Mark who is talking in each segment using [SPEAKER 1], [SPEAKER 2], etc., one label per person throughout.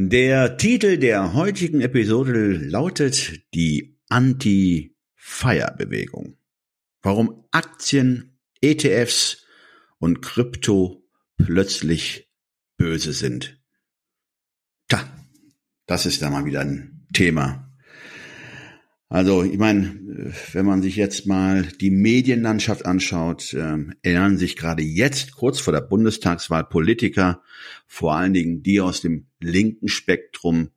[SPEAKER 1] Der Titel der heutigen Episode lautet die Anti-Fire-Bewegung. Warum Aktien, ETFs und Krypto plötzlich böse sind. Tja, das ist da mal wieder ein Thema also ich meine, wenn man sich jetzt mal die Medienlandschaft anschaut, äh, erinnern sich gerade jetzt, kurz vor der Bundestagswahl, Politiker, vor allen Dingen die aus dem linken Spektrum,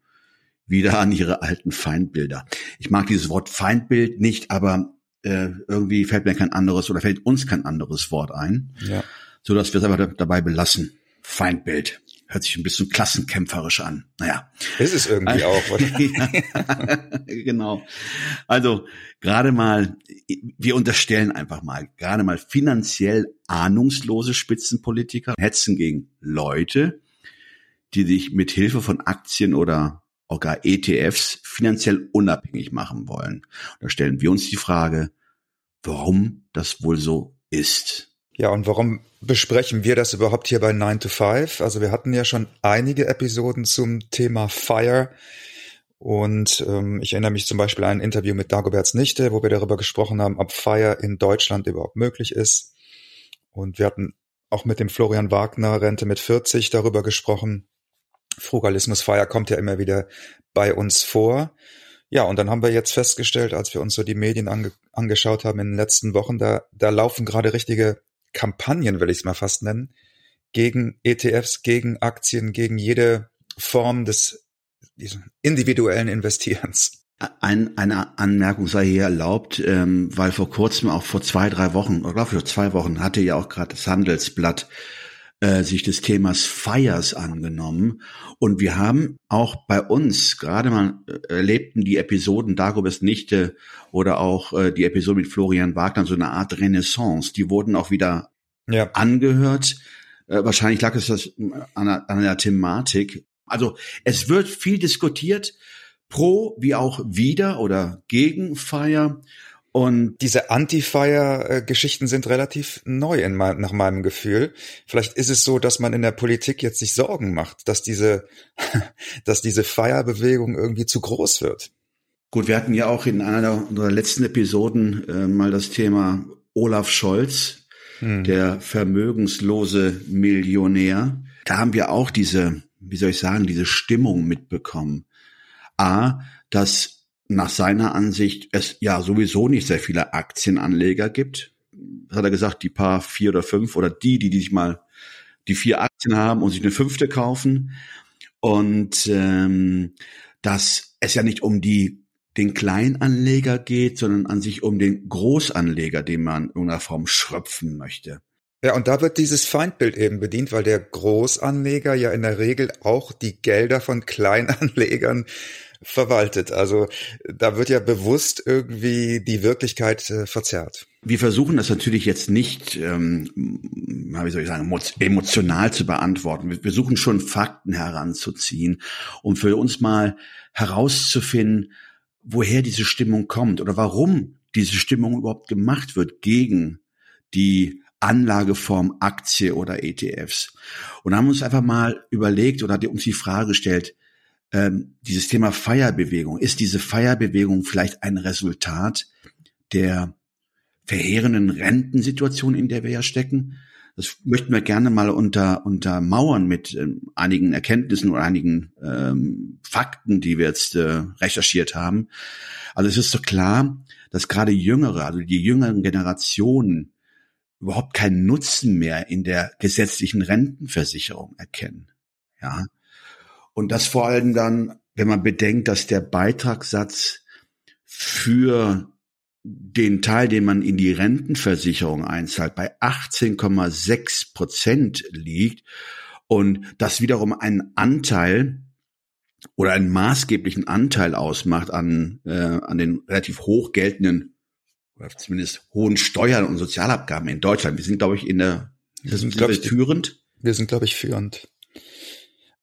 [SPEAKER 1] wieder an ihre alten Feindbilder. Ich mag dieses Wort Feindbild nicht, aber äh, irgendwie fällt mir kein anderes oder fällt uns kein anderes Wort ein, ja. so dass wir es aber dabei belassen. Feindbild hört sich ein bisschen klassenkämpferisch an. Naja.
[SPEAKER 2] Ist es irgendwie auch, oder?
[SPEAKER 1] genau. Also gerade mal, wir unterstellen einfach mal, gerade mal finanziell ahnungslose Spitzenpolitiker hetzen gegen Leute, die sich mit Hilfe von Aktien oder auch gar ETFs finanziell unabhängig machen wollen. Da stellen wir uns die Frage, warum das wohl so ist.
[SPEAKER 2] Ja, und warum besprechen wir das überhaupt hier bei 9 to 5? Also wir hatten ja schon einige Episoden zum Thema Fire. Und ähm, ich erinnere mich zum Beispiel an ein Interview mit Dagoberts Nichte, wo wir darüber gesprochen haben, ob Fire in Deutschland überhaupt möglich ist. Und wir hatten auch mit dem Florian Wagner Rente mit 40 darüber gesprochen. Frugalismus Fire kommt ja immer wieder bei uns vor. Ja, und dann haben wir jetzt festgestellt, als wir uns so die Medien ange angeschaut haben in den letzten Wochen, da, da laufen gerade richtige Kampagnen, will ich es mal fast nennen, gegen ETFs, gegen Aktien, gegen jede Form des individuellen Investierens.
[SPEAKER 1] Ein, eine Anmerkung sei hier erlaubt, ähm, weil vor kurzem, auch vor zwei, drei Wochen, oder glaube ich vor zwei Wochen, hatte ja auch gerade das Handelsblatt äh, sich des Themas Fires angenommen. Und wir haben auch bei uns gerade mal äh, erlebten die Episoden Dagobers Nichte oder auch äh, die Episode mit Florian Wagner so eine Art Renaissance. Die wurden auch wieder ja. angehört. Äh, wahrscheinlich lag es das an der, an der Thematik. Also es wird viel diskutiert, pro wie auch wieder oder gegen Fire.
[SPEAKER 2] Und diese Anti-Fire-Geschichten sind relativ neu in mein, nach meinem Gefühl. Vielleicht ist es so, dass man in der Politik jetzt sich Sorgen macht, dass diese, dass diese Fire-Bewegung irgendwie zu groß wird.
[SPEAKER 1] Gut, wir hatten ja auch in einer unserer letzten Episoden äh, mal das Thema Olaf Scholz, hm. der vermögenslose Millionär. Da haben wir auch diese, wie soll ich sagen, diese Stimmung mitbekommen. A, dass nach seiner Ansicht es ja sowieso nicht sehr viele Aktienanleger gibt. Das hat er gesagt, die paar vier oder fünf oder die, die, die sich mal die vier Aktien haben und sich eine fünfte kaufen. Und ähm, dass es ja nicht um die den Kleinanleger geht, sondern an sich um den Großanleger, den man in irgendeiner Form schröpfen möchte.
[SPEAKER 2] Ja, und da wird dieses Feindbild eben bedient, weil der Großanleger ja in der Regel auch die Gelder von Kleinanlegern verwaltet. Also da wird ja bewusst irgendwie die Wirklichkeit äh, verzerrt.
[SPEAKER 1] Wir versuchen das natürlich jetzt nicht, ähm, wie soll ich sagen, emotional zu beantworten. Wir versuchen schon Fakten heranzuziehen, um für uns mal herauszufinden, woher diese Stimmung kommt oder warum diese Stimmung überhaupt gemacht wird gegen die Anlageform Aktie oder ETFs. Und haben uns einfach mal überlegt oder uns die Frage gestellt, ähm, dieses Thema Feierbewegung. Ist diese Feierbewegung vielleicht ein Resultat der verheerenden Rentensituation, in der wir ja stecken? Das möchten wir gerne mal unter, untermauern mit ähm, einigen Erkenntnissen oder einigen ähm, Fakten, die wir jetzt äh, recherchiert haben. Also es ist so klar, dass gerade Jüngere, also die jüngeren Generationen überhaupt keinen Nutzen mehr in der gesetzlichen Rentenversicherung erkennen. Ja, und das vor allem dann, wenn man bedenkt, dass der Beitragssatz für den Teil, den man in die Rentenversicherung einzahlt, bei 18,6 Prozent liegt und das wiederum einen Anteil oder einen maßgeblichen Anteil ausmacht an, äh, an den relativ hoch geltenden oder zumindest hohen Steuern und Sozialabgaben in Deutschland. Wir sind, glaube ich, in der,
[SPEAKER 2] wir sind, glaube ich, führend. Wir sind, glaube ich, führend.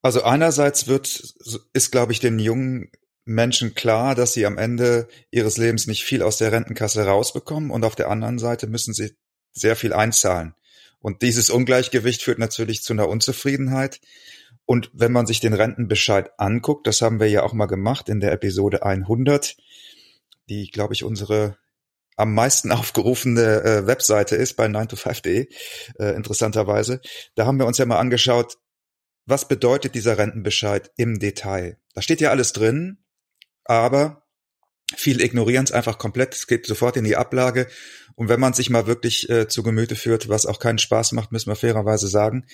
[SPEAKER 2] Also einerseits wird, ist, glaube ich, den jungen Menschen klar, dass sie am Ende ihres Lebens nicht viel aus der Rentenkasse rausbekommen und auf der anderen Seite müssen sie sehr viel einzahlen. Und dieses Ungleichgewicht führt natürlich zu einer Unzufriedenheit. Und wenn man sich den Rentenbescheid anguckt, das haben wir ja auch mal gemacht in der Episode 100, die, glaube ich, unsere am meisten aufgerufene äh, Webseite ist bei 9to5.de, äh, interessanterweise. Da haben wir uns ja mal angeschaut, was bedeutet dieser Rentenbescheid im Detail. Da steht ja alles drin, aber Viele ignorieren es einfach komplett, es geht sofort in die Ablage. Und wenn man sich mal wirklich äh, zu Gemüte führt, was auch keinen Spaß macht, müssen wir fairerweise sagen,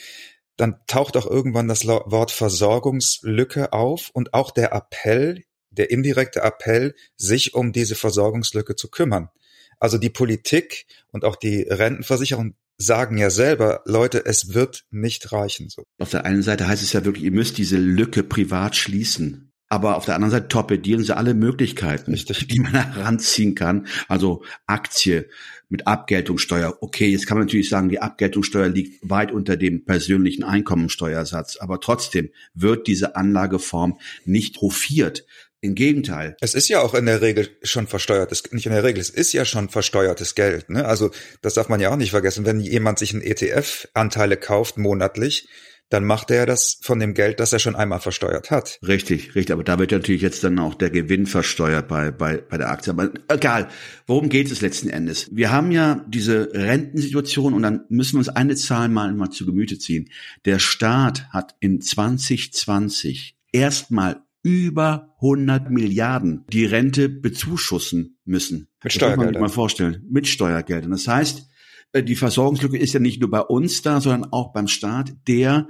[SPEAKER 2] dann taucht auch irgendwann das Wort Versorgungslücke auf und auch der Appell, der indirekte Appell, sich um diese Versorgungslücke zu kümmern. Also die Politik und auch die Rentenversicherung sagen ja selber, Leute, es wird nicht reichen. So.
[SPEAKER 1] Auf der einen Seite heißt es ja wirklich, ihr müsst diese Lücke privat schließen. Aber auf der anderen Seite torpedieren sie alle Möglichkeiten, Richtig. die man heranziehen kann. Also Aktie mit Abgeltungssteuer. Okay, jetzt kann man natürlich sagen, die Abgeltungssteuer liegt weit unter dem persönlichen Einkommensteuersatz. Aber trotzdem wird diese Anlageform nicht hofiert. Im Gegenteil.
[SPEAKER 2] Es ist ja auch in der Regel schon versteuertes, nicht in der Regel, es ist ja schon versteuertes Geld. Ne? Also das darf man ja auch nicht vergessen. Wenn jemand sich einen ETF-Anteile kauft monatlich, dann macht er das von dem Geld, das er schon einmal versteuert hat.
[SPEAKER 1] Richtig, richtig. Aber da wird natürlich jetzt dann auch der Gewinn versteuert bei, bei, bei der Aktie. Aber egal, worum geht es letzten Endes? Wir haben ja diese Rentensituation und dann müssen wir uns eine Zahl mal, mal zu Gemüte ziehen. Der Staat hat in 2020 erstmal über 100 Milliarden die Rente bezuschussen müssen.
[SPEAKER 2] Mit Steuergeldern. Das muss man
[SPEAKER 1] sich mal vorstellen. Mit Steuergeldern. Das heißt, äh, die Versorgungslücke ist ja nicht nur bei uns da, sondern auch beim Staat, der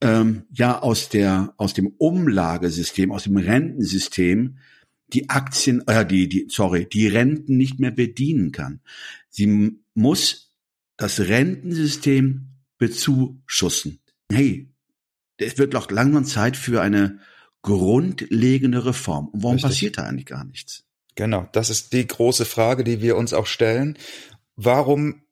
[SPEAKER 1] ähm, ja aus der aus dem Umlagesystem, aus dem Rentensystem die Aktien, äh, die die sorry, die Renten nicht mehr bedienen kann. Sie muss das Rentensystem bezuschussen. Hey, es wird doch langsam Zeit für eine grundlegende Reform. Und warum Richtig. passiert da eigentlich gar nichts?
[SPEAKER 2] Genau, das ist die große Frage, die wir uns auch stellen. Warum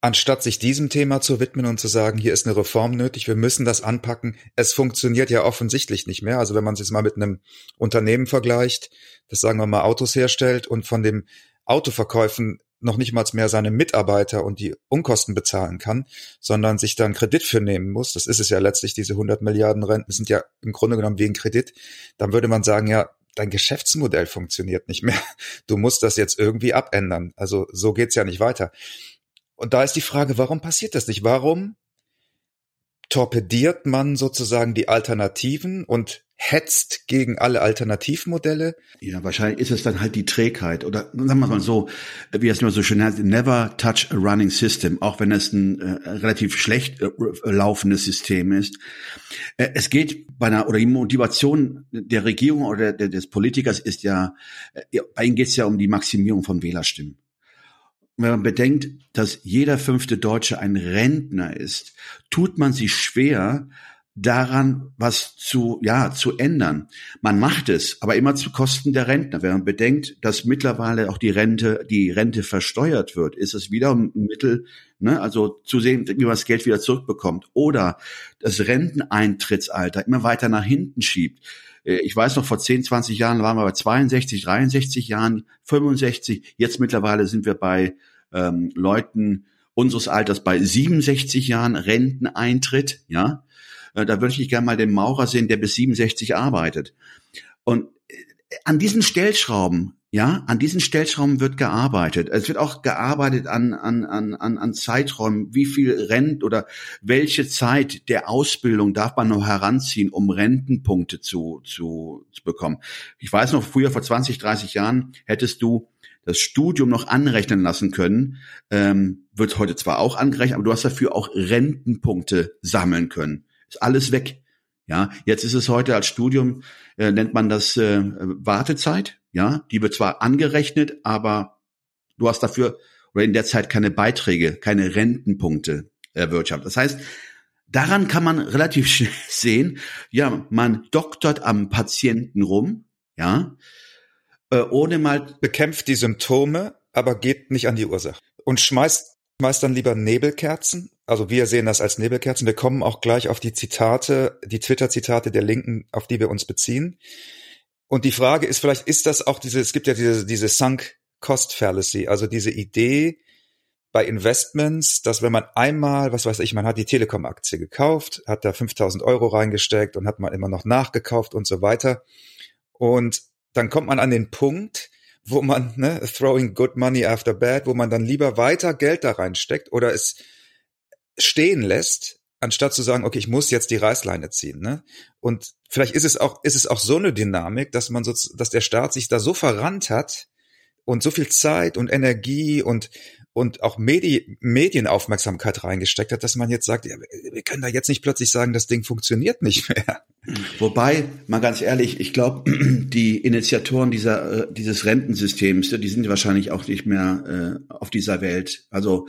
[SPEAKER 2] anstatt sich diesem Thema zu widmen und zu sagen, hier ist eine Reform nötig, wir müssen das anpacken. Es funktioniert ja offensichtlich nicht mehr. Also wenn man es jetzt mal mit einem Unternehmen vergleicht, das sagen wir mal Autos herstellt und von dem Autoverkäufen noch nicht mal mehr seine Mitarbeiter und die Unkosten bezahlen kann, sondern sich dann Kredit für nehmen muss. Das ist es ja letztlich, diese 100 Milliarden Renten sind ja im Grunde genommen wegen Kredit. Dann würde man sagen, ja, dein Geschäftsmodell funktioniert nicht mehr. Du musst das jetzt irgendwie abändern. Also so geht's ja nicht weiter. Und da ist die Frage, warum passiert das nicht? Warum torpediert man sozusagen die Alternativen und hetzt gegen alle Alternativmodelle?
[SPEAKER 1] Ja, wahrscheinlich ist es dann halt die Trägheit oder sagen wir mal so, wie es immer so schön heißt, never touch a running system, auch wenn es ein äh, relativ schlecht äh, laufendes System ist. Äh, es geht bei einer oder die Motivation der Regierung oder der, des Politikers ist ja, äh, bei ihnen geht es ja um die Maximierung von Wählerstimmen wenn man bedenkt, dass jeder fünfte Deutsche ein Rentner ist, tut man sich schwer, daran was zu, ja, zu ändern. Man macht es, aber immer zu Kosten der Rentner. Wenn man bedenkt, dass mittlerweile auch die Rente, die Rente versteuert wird, ist es wieder ein Mittel, ne, also zu sehen, wie man das Geld wieder zurückbekommt. Oder das Renteneintrittsalter immer weiter nach hinten schiebt. Äh, ich weiß noch, vor 10, 20 Jahren waren wir bei 62, 63 Jahren, 65. Jetzt mittlerweile sind wir bei ähm, Leuten unseres Alters bei 67 Jahren Renteneintritt. Ja, da würde ich gerne mal den Maurer sehen, der bis 67 arbeitet. Und äh, an diesen Stellschrauben ja, an diesen Stellschrauben wird gearbeitet. Es wird auch gearbeitet an, an, an, an Zeiträumen, wie viel Rent oder welche Zeit der Ausbildung darf man noch heranziehen, um Rentenpunkte zu, zu, zu bekommen. Ich weiß noch, früher vor 20, 30 Jahren hättest du das Studium noch anrechnen lassen können. Ähm, wird heute zwar auch angerechnet, aber du hast dafür auch Rentenpunkte sammeln können. Ist alles weg. Ja, jetzt ist es heute als Studium, äh, nennt man das äh, Wartezeit. Ja, die wird zwar angerechnet, aber du hast dafür oder in der Zeit keine Beiträge, keine Rentenpunkte erwirtschaftet. Das heißt, daran kann man relativ schnell sehen, ja, man doktert am Patienten rum, ja,
[SPEAKER 2] äh, ohne mal bekämpft die Symptome, aber geht nicht an die Ursache und schmeißt schmeißt dann lieber Nebelkerzen. Also wir sehen das als Nebelkerzen. Wir kommen auch gleich auf die Zitate, die Twitter-Zitate der Linken, auf die wir uns beziehen. Und die Frage ist vielleicht, ist das auch diese, es gibt ja diese, diese Sunk Cost Fallacy, also diese Idee, bei Investments, dass wenn man einmal, was weiß ich, man hat die Telekom-Aktie gekauft, hat da 5000 Euro reingesteckt und hat man immer noch nachgekauft und so weiter. Und dann kommt man an den Punkt, wo man, ne, throwing good money after bad, wo man dann lieber weiter Geld da reinsteckt oder es stehen lässt, anstatt zu sagen, okay, ich muss jetzt die Reißleine ziehen, ne? Und vielleicht ist es auch, ist es auch so eine Dynamik, dass man so, dass der Staat sich da so verrannt hat und so viel Zeit und Energie und und auch Medi Medienaufmerksamkeit reingesteckt hat, dass man jetzt sagt, ja, wir können da jetzt nicht plötzlich sagen, das Ding funktioniert nicht mehr.
[SPEAKER 1] Wobei, mal ganz ehrlich, ich glaube, die Initiatoren dieser, äh, dieses Rentensystems, die sind wahrscheinlich auch nicht mehr äh, auf dieser Welt. Also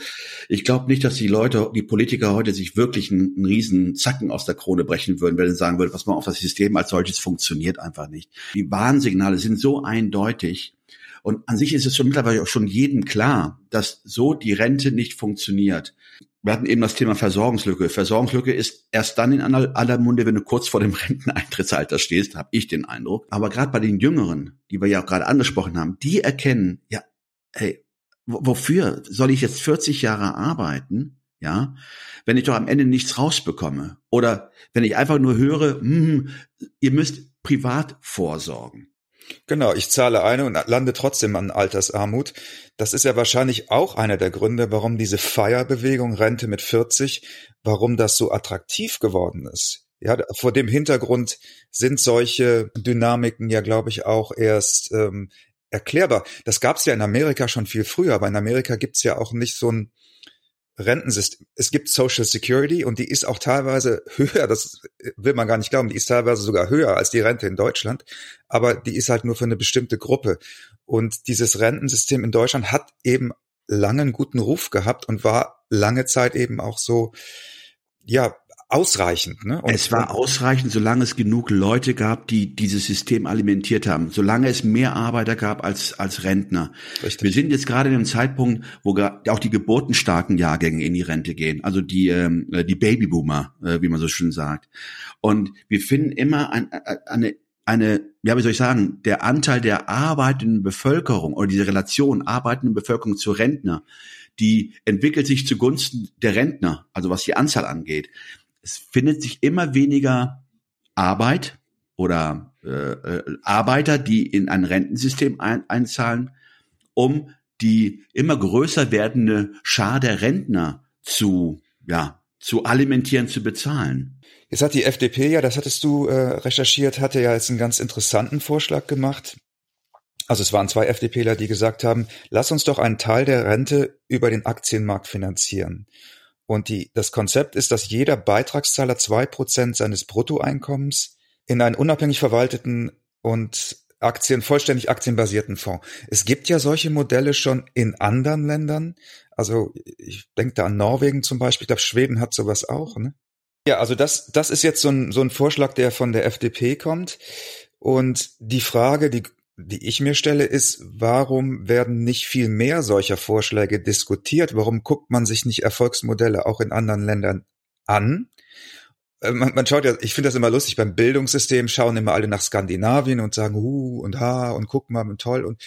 [SPEAKER 1] ich glaube nicht, dass die Leute, die Politiker heute sich wirklich einen, einen riesen Zacken aus der Krone brechen würden, wenn sie sagen würden, was man auf das System als solches funktioniert einfach nicht. Die Warnsignale sind so eindeutig, und an sich ist es schon mittlerweile auch schon jedem klar, dass so die Rente nicht funktioniert. Wir hatten eben das Thema Versorgungslücke. Versorgungslücke ist erst dann in aller, Munde, wenn du kurz vor dem Renteneintrittsalter stehst, habe ich den Eindruck. Aber gerade bei den Jüngeren, die wir ja auch gerade angesprochen haben, die erkennen, ja, hey, wofür soll ich jetzt 40 Jahre arbeiten? Ja, wenn ich doch am Ende nichts rausbekomme. Oder wenn ich einfach nur höre, hm, ihr müsst privat vorsorgen.
[SPEAKER 2] Genau, ich zahle eine und lande trotzdem an Altersarmut. Das ist ja wahrscheinlich auch einer der Gründe, warum diese Feierbewegung Rente mit 40, warum das so attraktiv geworden ist. Ja, vor dem Hintergrund sind solche Dynamiken ja, glaube ich, auch erst ähm, erklärbar. Das gab es ja in Amerika schon viel früher, aber in Amerika gibt's ja auch nicht so ein Rentensystem. Es gibt Social Security und die ist auch teilweise höher, das will man gar nicht glauben, die ist teilweise sogar höher als die Rente in Deutschland, aber die ist halt nur für eine bestimmte Gruppe. Und dieses Rentensystem in Deutschland hat eben lange einen guten Ruf gehabt und war lange Zeit eben auch so, ja, ausreichend. Ne?
[SPEAKER 1] Und, es war ausreichend, solange es genug Leute gab, die dieses System alimentiert haben. Solange es mehr Arbeiter gab als, als Rentner. Richtig. Wir sind jetzt gerade in einem Zeitpunkt, wo auch die geburtenstarken Jahrgänge in die Rente gehen. Also die, ähm, die Babyboomer, äh, wie man so schön sagt. Und wir finden immer ein, eine eine, ja, wie soll ich sagen, der Anteil der arbeitenden Bevölkerung oder diese Relation arbeitenden Bevölkerung zu Rentner, die entwickelt sich zugunsten der Rentner, also was die Anzahl angeht es findet sich immer weniger Arbeit oder äh, äh, Arbeiter, die in ein Rentensystem ein, einzahlen, um die immer größer werdende Schar der Rentner zu, ja, zu alimentieren, zu bezahlen.
[SPEAKER 2] Jetzt hat die FDP ja, das hattest du äh, recherchiert, hatte ja jetzt einen ganz interessanten Vorschlag gemacht. Also es waren zwei FDPler, die gesagt haben, lass uns doch einen Teil der Rente über den Aktienmarkt finanzieren. Und die, das Konzept ist, dass jeder Beitragszahler zwei Prozent seines Bruttoeinkommens in einen unabhängig verwalteten und Aktien, vollständig aktienbasierten Fonds. Es gibt ja solche Modelle schon in anderen Ländern. Also ich denke da an Norwegen zum Beispiel. Ich glaube, Schweden hat sowas auch. Ne? Ja, also das, das ist jetzt so ein, so ein Vorschlag, der von der FDP kommt. Und die Frage, die die ich mir stelle, ist, warum werden nicht viel mehr solcher Vorschläge diskutiert? Warum guckt man sich nicht Erfolgsmodelle auch in anderen Ländern an? Äh, man, man schaut ja, ich finde das immer lustig, beim Bildungssystem schauen immer alle nach Skandinavien und sagen, hu und ha und guck mal, toll und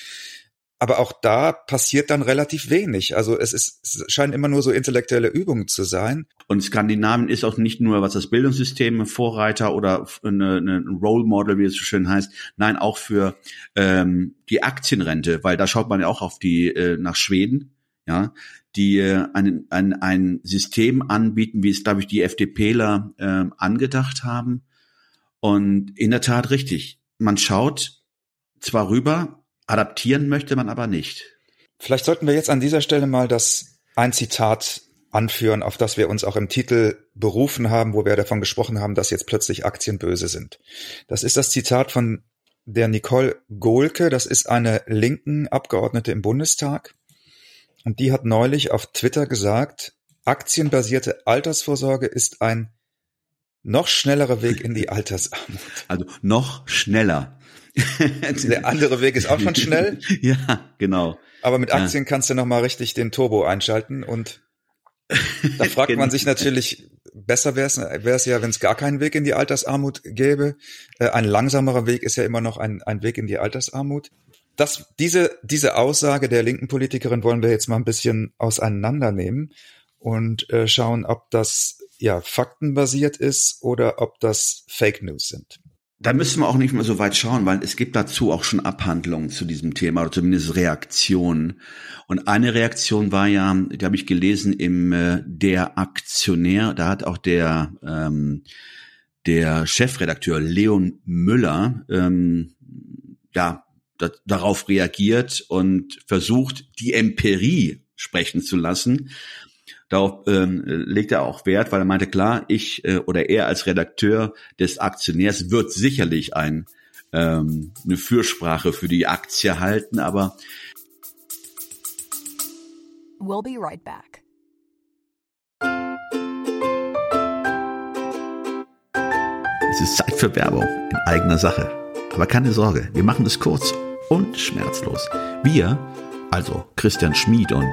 [SPEAKER 2] aber auch da passiert dann relativ wenig. Also es, ist, es scheinen immer nur so intellektuelle Übungen zu sein.
[SPEAKER 1] Und Skandinavien ist auch nicht nur, was das Bildungssystem Vorreiter oder eine Role Model, wie es so schön heißt, nein, auch für ähm, die Aktienrente, weil da schaut man ja auch auf die äh, nach Schweden, ja, die äh, ein, ein, ein System anbieten, wie es, glaube ich, die FDPler äh, angedacht haben. Und in der Tat richtig. Man schaut zwar rüber, Adaptieren möchte man aber nicht.
[SPEAKER 2] Vielleicht sollten wir jetzt an dieser Stelle mal das ein Zitat anführen, auf das wir uns auch im Titel berufen haben, wo wir davon gesprochen haben, dass jetzt plötzlich Aktien böse sind. Das ist das Zitat von der Nicole Gohlke, das ist eine linken Abgeordnete im Bundestag. Und die hat neulich auf Twitter gesagt, aktienbasierte Altersvorsorge ist ein noch schnellerer Weg in die Altersarmut.
[SPEAKER 1] Also noch schneller.
[SPEAKER 2] Der andere Weg ist auch schon schnell.
[SPEAKER 1] ja, genau.
[SPEAKER 2] Aber mit Aktien ja. kannst du nochmal richtig den Turbo einschalten und da fragt man genau. sich natürlich, besser wäre es wäre es ja, wenn es gar keinen Weg in die Altersarmut gäbe. Äh, ein langsamerer Weg ist ja immer noch ein, ein Weg in die Altersarmut. das, diese, diese Aussage der linken Politikerin wollen wir jetzt mal ein bisschen auseinandernehmen und äh, schauen, ob das ja faktenbasiert ist oder ob das Fake News sind.
[SPEAKER 1] Da müssen wir auch nicht mehr so weit schauen, weil es gibt dazu auch schon Abhandlungen zu diesem Thema oder zumindest Reaktionen. Und eine Reaktion war ja, die habe ich gelesen im äh, Der Aktionär, da hat auch der ähm, der Chefredakteur Leon Müller ähm, ja da, darauf reagiert und versucht, die Empirie sprechen zu lassen. Darauf ähm, legt er auch Wert, weil er meinte, klar, ich äh, oder er als Redakteur des Aktionärs wird sicherlich ein, ähm, eine Fürsprache für die Aktie halten, aber We'll be right back. Es ist Zeit für Werbung in eigener Sache. Aber keine Sorge, wir machen es kurz und schmerzlos. Wir, also Christian Schmid und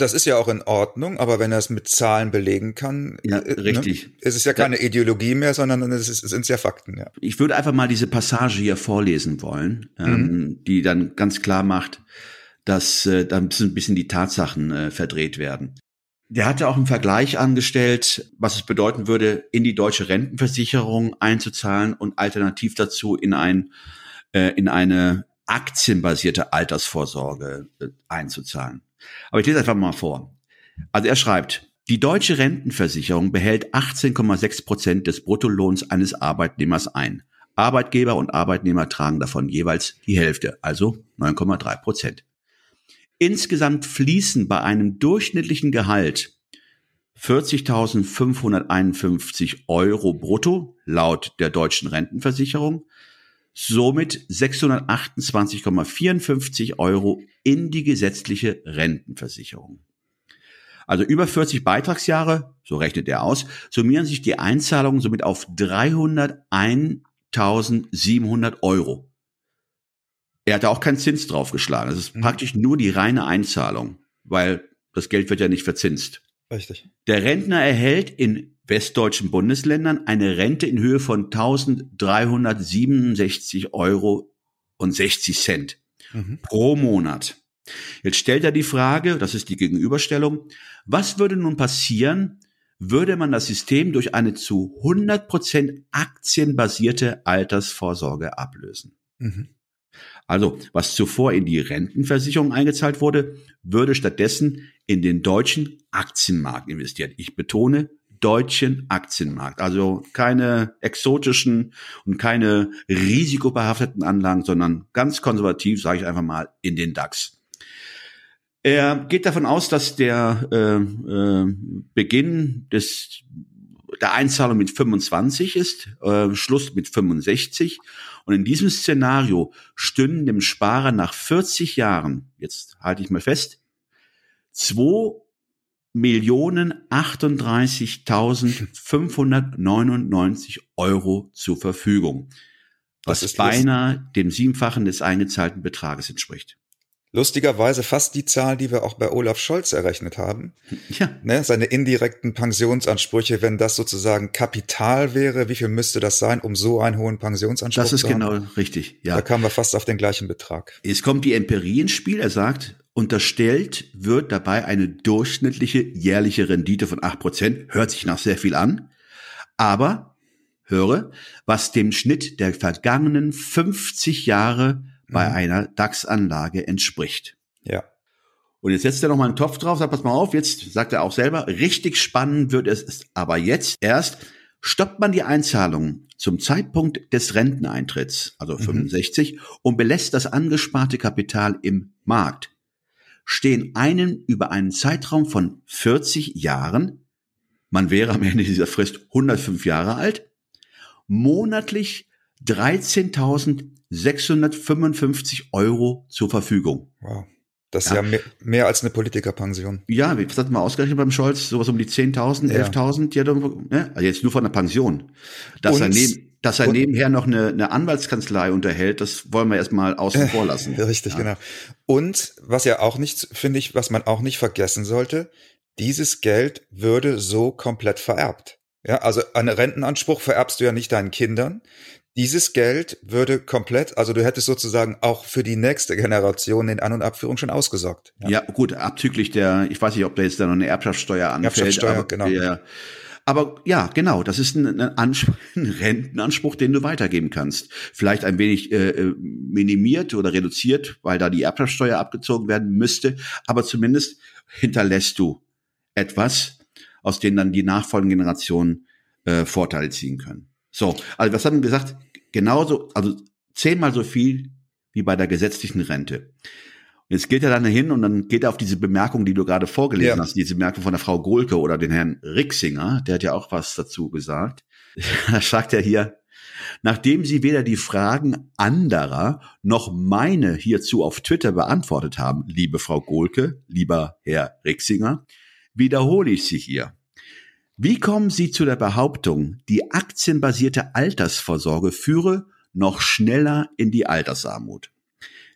[SPEAKER 2] Das ist ja auch in Ordnung, aber wenn er es mit Zahlen belegen kann,
[SPEAKER 1] ja, äh, ne, richtig. Ne,
[SPEAKER 2] es ist ja keine ja. Ideologie mehr, sondern es, ist, es sind ja Fakten. Ja.
[SPEAKER 1] Ich würde einfach mal diese Passage hier vorlesen wollen, ähm, mhm. ähm, die dann ganz klar macht, dass äh, da ein bisschen die Tatsachen äh, verdreht werden. Der hatte auch einen Vergleich angestellt, was es bedeuten würde, in die deutsche Rentenversicherung einzuzahlen und alternativ dazu in ein äh, in eine aktienbasierte Altersvorsorge äh, einzuzahlen. Aber ich lese einfach mal vor. Also er schreibt, die deutsche Rentenversicherung behält 18,6 Prozent des Bruttolohns eines Arbeitnehmers ein. Arbeitgeber und Arbeitnehmer tragen davon jeweils die Hälfte, also 9,3 Prozent. Insgesamt fließen bei einem durchschnittlichen Gehalt 40.551 Euro brutto laut der deutschen Rentenversicherung somit 628,54 Euro in die gesetzliche Rentenversicherung. Also über 40 Beitragsjahre, so rechnet er aus, summieren sich die Einzahlungen somit auf 301.700 Euro. Er hat auch keinen Zins draufgeschlagen. Das ist mhm. praktisch nur die reine Einzahlung, weil das Geld wird ja nicht verzinst.
[SPEAKER 2] Richtig.
[SPEAKER 1] Der Rentner erhält in westdeutschen Bundesländern eine Rente in Höhe von 1367 Euro und 60 Cent mhm. pro Monat. Jetzt stellt er die Frage, das ist die Gegenüberstellung, was würde nun passieren, würde man das System durch eine zu 100 Prozent aktienbasierte Altersvorsorge ablösen? Mhm. Also, was zuvor in die Rentenversicherung eingezahlt wurde, würde stattdessen in den deutschen Aktienmarkt investiert. Ich betone deutschen Aktienmarkt. Also keine exotischen und keine risikobehafteten Anlagen, sondern ganz konservativ, sage ich einfach mal, in den DAX. Er geht davon aus, dass der äh, äh, Beginn des der Einzahlung mit 25 ist, äh, Schluss mit 65. Und in diesem Szenario stünden dem Sparer nach 40 Jahren, jetzt halte ich mal fest, 2 Millionen 38.599 Euro zur Verfügung, was beinahe dem Siebenfachen des eingezahlten Betrages entspricht.
[SPEAKER 2] Lustigerweise fast die Zahl, die wir auch bei Olaf Scholz errechnet haben. Ja. Ne, seine indirekten Pensionsansprüche, wenn das sozusagen Kapital wäre, wie viel müsste das sein, um so einen hohen Pensionsanspruch
[SPEAKER 1] zu haben? Das ist genau richtig,
[SPEAKER 2] ja. Da kamen wir fast auf den gleichen Betrag.
[SPEAKER 1] Es kommt die Empirie ins Spiel. Er sagt, unterstellt wird dabei eine durchschnittliche jährliche Rendite von acht Prozent. Hört sich nach sehr viel an. Aber höre, was dem Schnitt der vergangenen 50 Jahre bei mhm. einer DAX-Anlage entspricht.
[SPEAKER 2] Ja.
[SPEAKER 1] Und jetzt setzt er noch mal einen Topf drauf, sagt, pass mal auf, jetzt sagt er auch selber, richtig spannend wird es aber jetzt erst, stoppt man die Einzahlungen zum Zeitpunkt des Renteneintritts, also mhm. 65, und belässt das angesparte Kapital im Markt, stehen einen über einen Zeitraum von 40 Jahren, man wäre am Ende dieser Frist 105 Jahre alt, monatlich 13.655 Euro zur Verfügung.
[SPEAKER 2] Wow. Das ist ja, ja mehr, mehr, als eine Politikerpension.
[SPEAKER 1] Ja, was hatten wir ausgerechnet beim Scholz? Sowas um die 10.000, ja. 11.000? Ja, ne? also jetzt nur von der Pension. Dass und, er, neben, dass er und, nebenher noch eine, eine Anwaltskanzlei unterhält, das wollen wir erstmal außen vor lassen.
[SPEAKER 2] Richtig, ja. genau. Und was ja auch nicht, finde ich, was man auch nicht vergessen sollte, dieses Geld würde so komplett vererbt. Ja, also einen Rentenanspruch vererbst du ja nicht deinen Kindern. Dieses Geld würde komplett, also du hättest sozusagen auch für die nächste Generation in An- und Abführung schon ausgesorgt.
[SPEAKER 1] Ja. ja, gut, abzüglich der, ich weiß nicht, ob da jetzt da noch eine Erbschaftssteuer anfällt. Erbschaftssteuer, genau. Der, aber ja, genau, das ist ein, ein, ein, Rentenanspruch, den du weitergeben kannst. Vielleicht ein wenig äh, äh, minimiert oder reduziert, weil da die Erbschaftssteuer abgezogen werden müsste, aber zumindest hinterlässt du etwas, aus denen dann die nachfolgenden Generationen äh, Vorteile ziehen können. So, also was haben wir gesagt? Genauso, also zehnmal so viel wie bei der gesetzlichen Rente. Jetzt geht er dann hin und dann geht er auf diese Bemerkung, die du gerade vorgelesen ja. hast, diese Bemerkung von der Frau Gohlke oder den Herrn Rixinger, der hat ja auch was dazu gesagt. da sagt er hier, nachdem Sie weder die Fragen anderer noch meine hierzu auf Twitter beantwortet haben, liebe Frau Gohlke, lieber Herr Rixinger, wiederhole ich sie hier. Wie kommen Sie zu der Behauptung, die aktienbasierte Altersvorsorge führe noch schneller in die Altersarmut?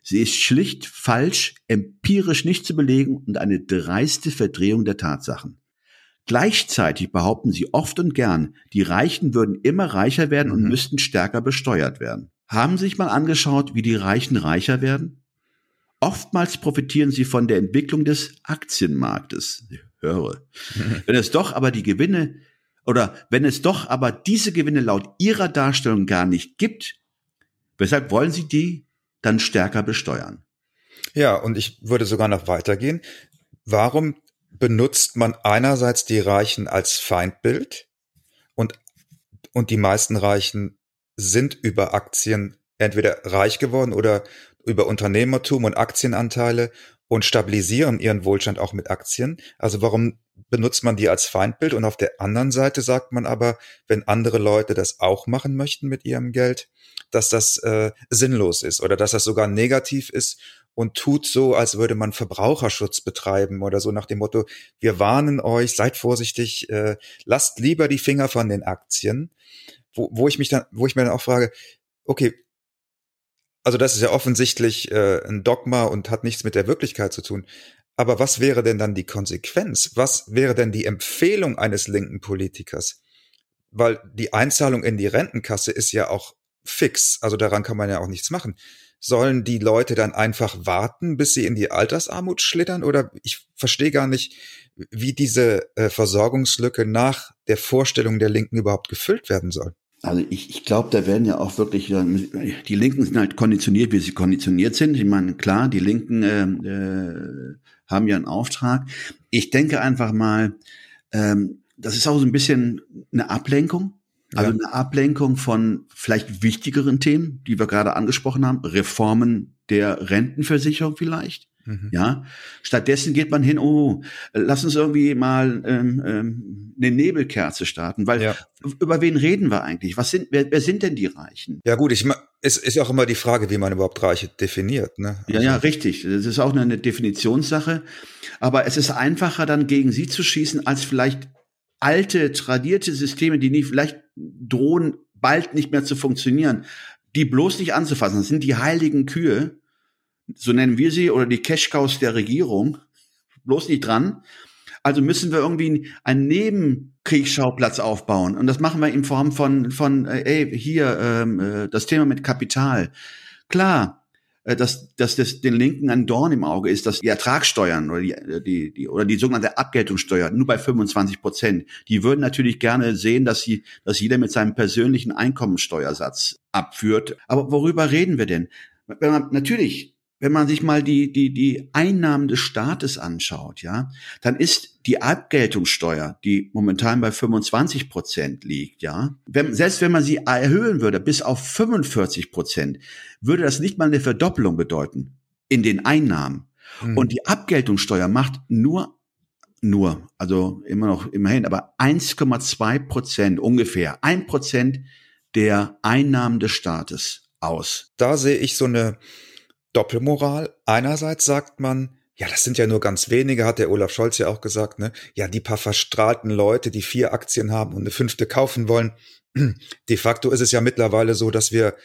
[SPEAKER 1] Sie ist schlicht falsch, empirisch nicht zu belegen und eine dreiste Verdrehung der Tatsachen. Gleichzeitig behaupten sie oft und gern, die Reichen würden immer reicher werden und mhm. müssten stärker besteuert werden. Haben Sie sich mal angeschaut, wie die Reichen reicher werden? Oftmals profitieren sie von der Entwicklung des Aktienmarktes höre. wenn es doch aber die Gewinne oder wenn es doch aber diese Gewinne laut Ihrer Darstellung gar nicht gibt, weshalb wollen Sie die dann stärker besteuern?
[SPEAKER 2] Ja, und ich würde sogar noch weitergehen. Warum benutzt man einerseits die Reichen als Feindbild und, und die meisten Reichen sind über Aktien entweder reich geworden oder über Unternehmertum und Aktienanteile und stabilisieren ihren Wohlstand auch mit Aktien. Also warum benutzt man die als Feindbild? Und auf der anderen Seite sagt man aber, wenn andere Leute das auch machen möchten mit ihrem Geld, dass das äh, sinnlos ist oder dass das sogar negativ ist und tut so, als würde man Verbraucherschutz betreiben oder so nach dem Motto, wir warnen euch, seid vorsichtig, äh, lasst lieber die Finger von den Aktien. Wo, wo ich mich dann, wo ich mir dann auch frage, okay, also das ist ja offensichtlich äh, ein Dogma und hat nichts mit der Wirklichkeit zu tun. Aber was wäre denn dann die Konsequenz? Was wäre denn die Empfehlung eines linken Politikers? Weil die Einzahlung in die Rentenkasse ist ja auch fix, also daran kann man ja auch nichts machen. Sollen die Leute dann einfach warten, bis sie in die Altersarmut schlittern? Oder ich verstehe gar nicht, wie diese äh, Versorgungslücke nach der Vorstellung der Linken überhaupt gefüllt werden soll.
[SPEAKER 1] Also ich, ich glaube, da werden ja auch wirklich, die Linken sind halt konditioniert, wie sie konditioniert sind. Ich meine, klar, die Linken äh, äh, haben ja einen Auftrag. Ich denke einfach mal, ähm, das ist auch so ein bisschen eine Ablenkung. Also ja. eine Ablenkung von vielleicht wichtigeren Themen, die wir gerade angesprochen haben. Reformen der Rentenversicherung vielleicht. Mhm. Ja, stattdessen geht man hin, oh, lass uns irgendwie mal ähm, ähm, eine Nebelkerze starten, weil ja. über wen reden wir eigentlich? Was sind, wer, wer sind denn die Reichen?
[SPEAKER 2] Ja gut, ich es ist ja auch immer die Frage, wie man überhaupt Reiche definiert. Ne?
[SPEAKER 1] Also ja, ja, richtig. Das ist auch eine Definitionssache. Aber es ist einfacher, dann gegen sie zu schießen, als vielleicht alte, tradierte Systeme, die nicht vielleicht drohen, bald nicht mehr zu funktionieren, die bloß nicht anzufassen. Das sind die heiligen Kühe so nennen wir sie, oder die Cash-Cows der Regierung, bloß nicht dran. Also müssen wir irgendwie einen Nebenkriegsschauplatz aufbauen. Und das machen wir in Form von, von äh, ey, hier, ähm, äh, das Thema mit Kapital. Klar, äh, dass, dass das den Linken ein Dorn im Auge ist, dass die Ertragssteuern oder die, die, die oder die sogenannte Abgeltungssteuer nur bei 25 Prozent. Die würden natürlich gerne sehen, dass sie, dass jeder mit seinem persönlichen Einkommensteuersatz abführt. Aber worüber reden wir denn? Wenn man, natürlich, wenn man sich mal die, die, die Einnahmen des Staates anschaut, ja, dann ist die Abgeltungssteuer, die momentan bei 25 Prozent liegt, ja, wenn, selbst wenn man sie erhöhen würde bis auf 45 Prozent, würde das nicht mal eine Verdoppelung bedeuten in den Einnahmen. Mhm. Und die Abgeltungssteuer macht nur nur, also immer noch immerhin, aber 1,2 Prozent ungefähr, ein Prozent der Einnahmen des Staates aus.
[SPEAKER 2] Da sehe ich so eine Doppelmoral. Einerseits sagt man, ja, das sind ja nur ganz wenige, hat der Olaf Scholz ja auch gesagt, ne? Ja, die paar verstrahlten Leute, die vier Aktien haben und eine fünfte kaufen wollen. De facto ist es ja mittlerweile so, dass wir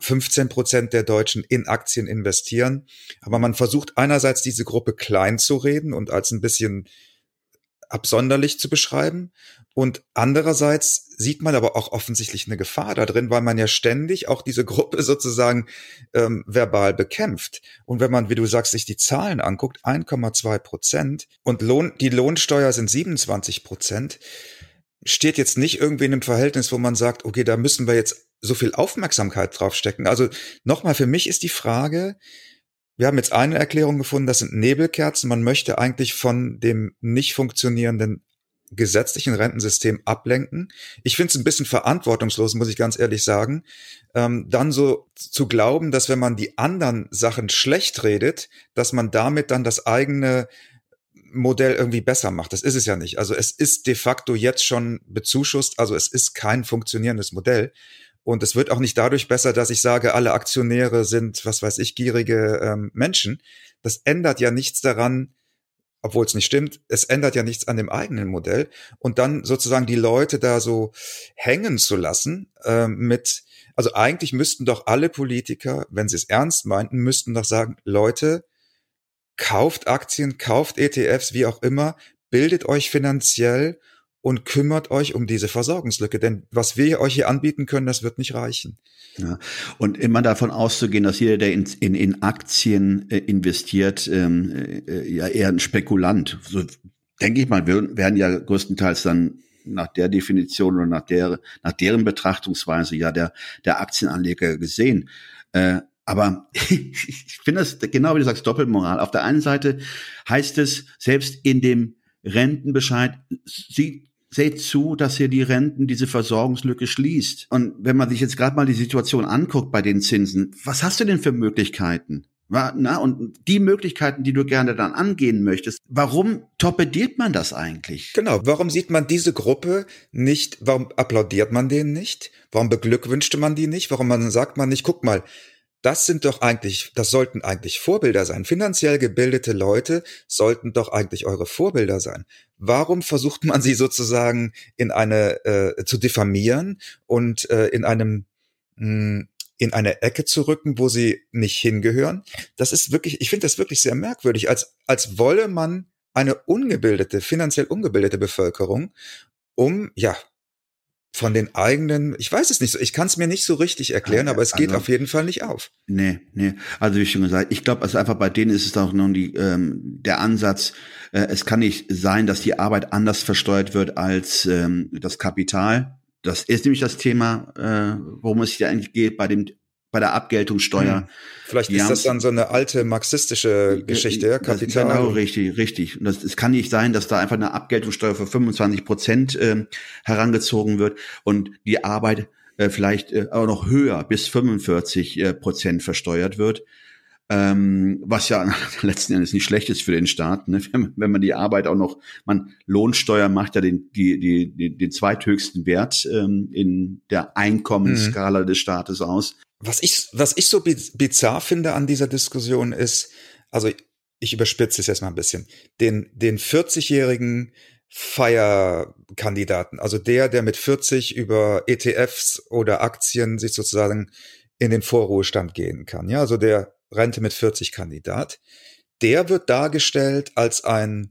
[SPEAKER 2] 15 Prozent der Deutschen in Aktien investieren. Aber man versucht einerseits diese Gruppe klein zu reden und als ein bisschen absonderlich zu beschreiben. Und andererseits sieht man aber auch offensichtlich eine Gefahr da drin, weil man ja ständig auch diese Gruppe sozusagen ähm, verbal bekämpft. Und wenn man, wie du sagst, sich die Zahlen anguckt, 1,2 Prozent und Lohn, die Lohnsteuer sind 27 Prozent, steht jetzt nicht irgendwie in einem Verhältnis, wo man sagt, okay, da müssen wir jetzt so viel Aufmerksamkeit draufstecken. Also nochmal, für mich ist die Frage, wir haben jetzt eine Erklärung gefunden, das sind Nebelkerzen. Man möchte eigentlich von dem nicht funktionierenden gesetzlichen Rentensystem ablenken. Ich finde es ein bisschen verantwortungslos, muss ich ganz ehrlich sagen, ähm, dann so zu glauben, dass wenn man die anderen Sachen schlecht redet, dass man damit dann das eigene Modell irgendwie besser macht. Das ist es ja nicht. Also es ist de facto jetzt schon bezuschusst, also es ist kein funktionierendes Modell. Und es wird auch nicht dadurch besser, dass ich sage, alle Aktionäre sind, was weiß ich, gierige ähm, Menschen. Das ändert ja nichts daran, obwohl es nicht stimmt, es ändert ja nichts an dem eigenen Modell. Und dann sozusagen die Leute da so hängen zu lassen ähm, mit, also eigentlich müssten doch alle Politiker, wenn sie es ernst meinten, müssten doch sagen, Leute, kauft Aktien, kauft ETFs, wie auch immer, bildet euch finanziell und kümmert euch um diese Versorgungslücke. Denn was wir euch hier anbieten können, das wird nicht reichen.
[SPEAKER 1] Ja. Und immer davon auszugehen, dass jeder, der in, in, in Aktien äh, investiert, ähm, äh, ja eher ein Spekulant. So denke ich mal, wir werden ja größtenteils dann nach der Definition oder nach der nach deren Betrachtungsweise ja der der Aktienanleger gesehen. Äh, aber ich finde das genau wie du sagst Doppelmoral. Auf der einen Seite heißt es selbst in dem Rentenbescheid sieht seht zu, dass ihr die Renten, diese Versorgungslücke schließt. Und wenn man sich jetzt gerade mal die Situation anguckt bei den Zinsen, was hast du denn für Möglichkeiten? Na, und die Möglichkeiten, die du gerne dann angehen möchtest, warum torpediert man das eigentlich?
[SPEAKER 2] Genau, warum sieht man diese Gruppe nicht, warum applaudiert man denen nicht? Warum beglückwünschte man die nicht? Warum man sagt man nicht, guck mal, das sind doch eigentlich, das sollten eigentlich Vorbilder sein. Finanziell gebildete Leute sollten doch eigentlich eure Vorbilder sein. Warum versucht man sie sozusagen in eine äh, zu diffamieren und äh, in einem hm, in eine Ecke zu rücken, wo sie nicht hingehören? Das ist wirklich, ich finde das wirklich sehr merkwürdig, als als wolle man eine ungebildete, finanziell ungebildete Bevölkerung um ja von den eigenen, ich weiß es nicht so, ich kann es mir nicht so richtig erklären, aber es geht also, auf jeden Fall nicht auf.
[SPEAKER 1] Nee, nee. Also wie schon gesagt, ich glaube, also einfach bei denen ist es auch noch die, ähm, der Ansatz, äh, es kann nicht sein, dass die Arbeit anders versteuert wird als ähm, das Kapital. Das ist nämlich das Thema, äh, worum es hier eigentlich geht bei dem bei der Abgeltungssteuer. Hm.
[SPEAKER 2] Vielleicht ist das dann so eine alte marxistische Geschichte, ja,
[SPEAKER 1] Kapital. Genau, richtig, richtig. Und das, es kann nicht sein, dass da einfach eine Abgeltungssteuer für 25 Prozent äh, herangezogen wird und die Arbeit äh, vielleicht äh, auch noch höher bis 45 äh, Prozent versteuert wird ähm, was ja letzten Endes nicht schlecht ist für den Staat, ne? wenn, wenn man die Arbeit auch noch, man Lohnsteuer macht ja den, die, die, die, den zweithöchsten Wert ähm, in der Einkommensskala mhm. des Staates aus.
[SPEAKER 2] Was ich, was ich so bizarr finde an dieser Diskussion ist, also ich überspitze es jetzt mal ein bisschen, den, den 40-jährigen Feierkandidaten, also der, der mit 40 über ETFs oder Aktien sich sozusagen in den Vorruhestand gehen kann. Ja, also der Rente mit 40 Kandidat, der wird dargestellt als ein,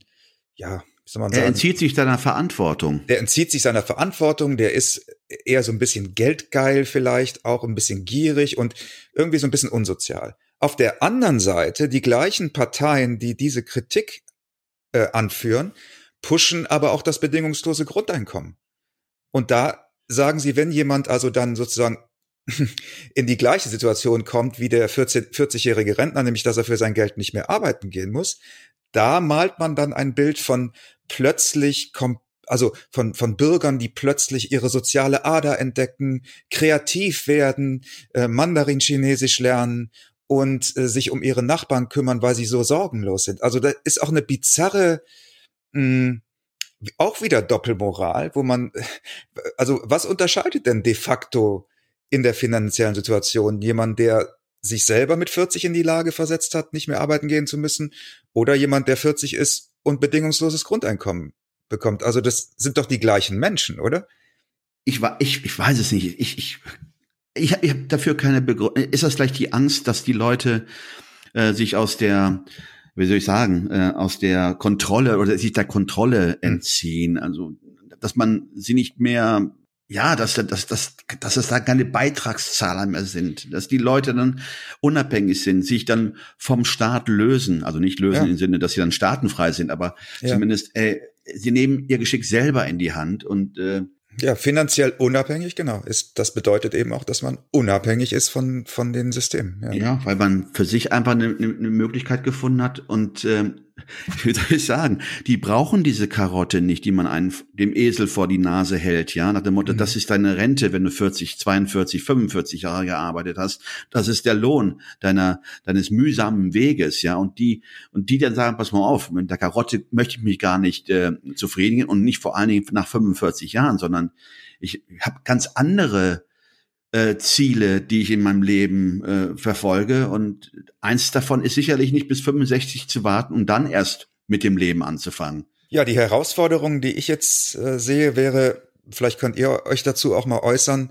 [SPEAKER 2] ja,
[SPEAKER 1] soll man sagen? Er entzieht sich seiner Verantwortung.
[SPEAKER 2] Der entzieht sich seiner Verantwortung, der ist eher so ein bisschen geldgeil vielleicht, auch ein bisschen gierig und irgendwie so ein bisschen unsozial. Auf der anderen Seite, die gleichen Parteien, die diese Kritik äh, anführen, pushen aber auch das bedingungslose Grundeinkommen. Und da sagen sie, wenn jemand also dann sozusagen in die gleiche Situation kommt wie der 40-jährige Rentner, nämlich dass er für sein Geld nicht mehr arbeiten gehen muss, da malt man dann ein Bild von plötzlich also von, von Bürgern, die plötzlich ihre soziale Ader entdecken, kreativ werden, äh, Mandarin-Chinesisch lernen und äh, sich um ihre Nachbarn kümmern, weil sie so sorgenlos sind. Also da ist auch eine bizarre, mh, hm, auch wieder Doppelmoral, wo man, also was unterscheidet denn de facto in der finanziellen Situation jemand, der sich selber mit 40 in die Lage versetzt hat, nicht mehr arbeiten gehen zu müssen, oder jemand, der 40 ist und bedingungsloses Grundeinkommen bekommt. Also das sind doch die gleichen Menschen, oder?
[SPEAKER 1] Ich, ich, ich weiß es nicht. Ich, ich, ich, ich habe dafür keine Begründung. Ist das vielleicht die Angst, dass die Leute äh, sich aus der, wie soll ich sagen, äh, aus der Kontrolle oder sich der Kontrolle hm. entziehen? Also, dass man sie nicht mehr ja, dass, dass, dass, dass es da keine Beitragszahler mehr sind, dass die Leute dann unabhängig sind, sich dann vom Staat lösen, also nicht lösen ja. im Sinne, dass sie dann staatenfrei sind, aber ja. zumindest äh, sie nehmen ihr Geschick selber in die Hand und äh,
[SPEAKER 2] ja, finanziell unabhängig, genau. Ist, das bedeutet eben auch, dass man unabhängig ist von, von den Systemen.
[SPEAKER 1] Ja, ja weil man für sich einfach eine, eine Möglichkeit gefunden hat und äh, wie soll ich sagen, die brauchen diese Karotte nicht, die man einem, dem Esel vor die Nase hält, ja, nach dem Motto, mhm. das ist deine Rente, wenn du 40, 42, 45 Jahre gearbeitet hast, das ist der Lohn deiner, deines mühsamen Weges, ja, und die, und die dann sagen, pass mal auf, mit der Karotte möchte ich mich gar nicht äh, zufriedigen und nicht vor allen Dingen nach 45 Jahren, sondern ich habe ganz andere äh, Ziele, die ich in meinem Leben äh, verfolge. Und eins davon ist sicherlich nicht bis 65 zu warten und dann erst mit dem Leben anzufangen.
[SPEAKER 2] Ja, die Herausforderung, die ich jetzt äh, sehe, wäre, vielleicht könnt ihr euch dazu auch mal äußern,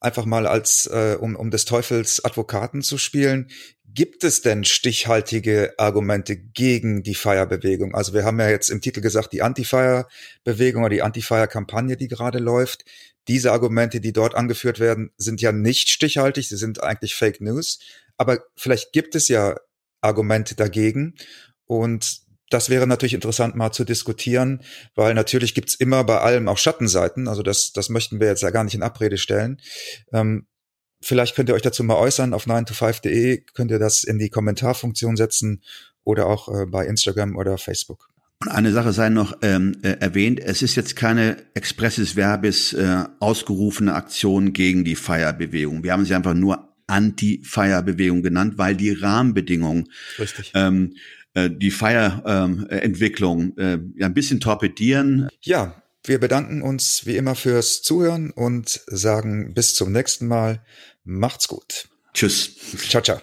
[SPEAKER 2] einfach mal als, äh, um, um des Teufels Advokaten zu spielen. Gibt es denn stichhaltige Argumente gegen die Feierbewegung? Also wir haben ja jetzt im Titel gesagt, die Anti-Fire-Bewegung oder die Anti-Fire-Kampagne, die gerade läuft. Diese Argumente, die dort angeführt werden, sind ja nicht stichhaltig, sie sind eigentlich Fake News. Aber vielleicht gibt es ja Argumente dagegen. Und das wäre natürlich interessant mal zu diskutieren, weil natürlich gibt's immer bei allem auch Schattenseiten. Also das, das möchten wir jetzt ja gar nicht in Abrede stellen. Ähm, vielleicht könnt ihr euch dazu mal äußern. Auf 9to5.de könnt ihr das in die Kommentarfunktion setzen oder auch äh, bei Instagram oder Facebook.
[SPEAKER 1] Und eine Sache sei noch ähm, äh, erwähnt, es ist jetzt keine expresses Verbis äh, ausgerufene Aktion gegen die Feierbewegung. Wir haben sie einfach nur Anti-Feierbewegung genannt, weil die Rahmenbedingungen Richtig. Ähm, äh, die Feierentwicklung äh, ja ein bisschen torpedieren.
[SPEAKER 2] Ja, wir bedanken uns wie immer fürs Zuhören und sagen bis zum nächsten Mal. Macht's gut.
[SPEAKER 1] Tschüss.
[SPEAKER 2] Ciao, ciao.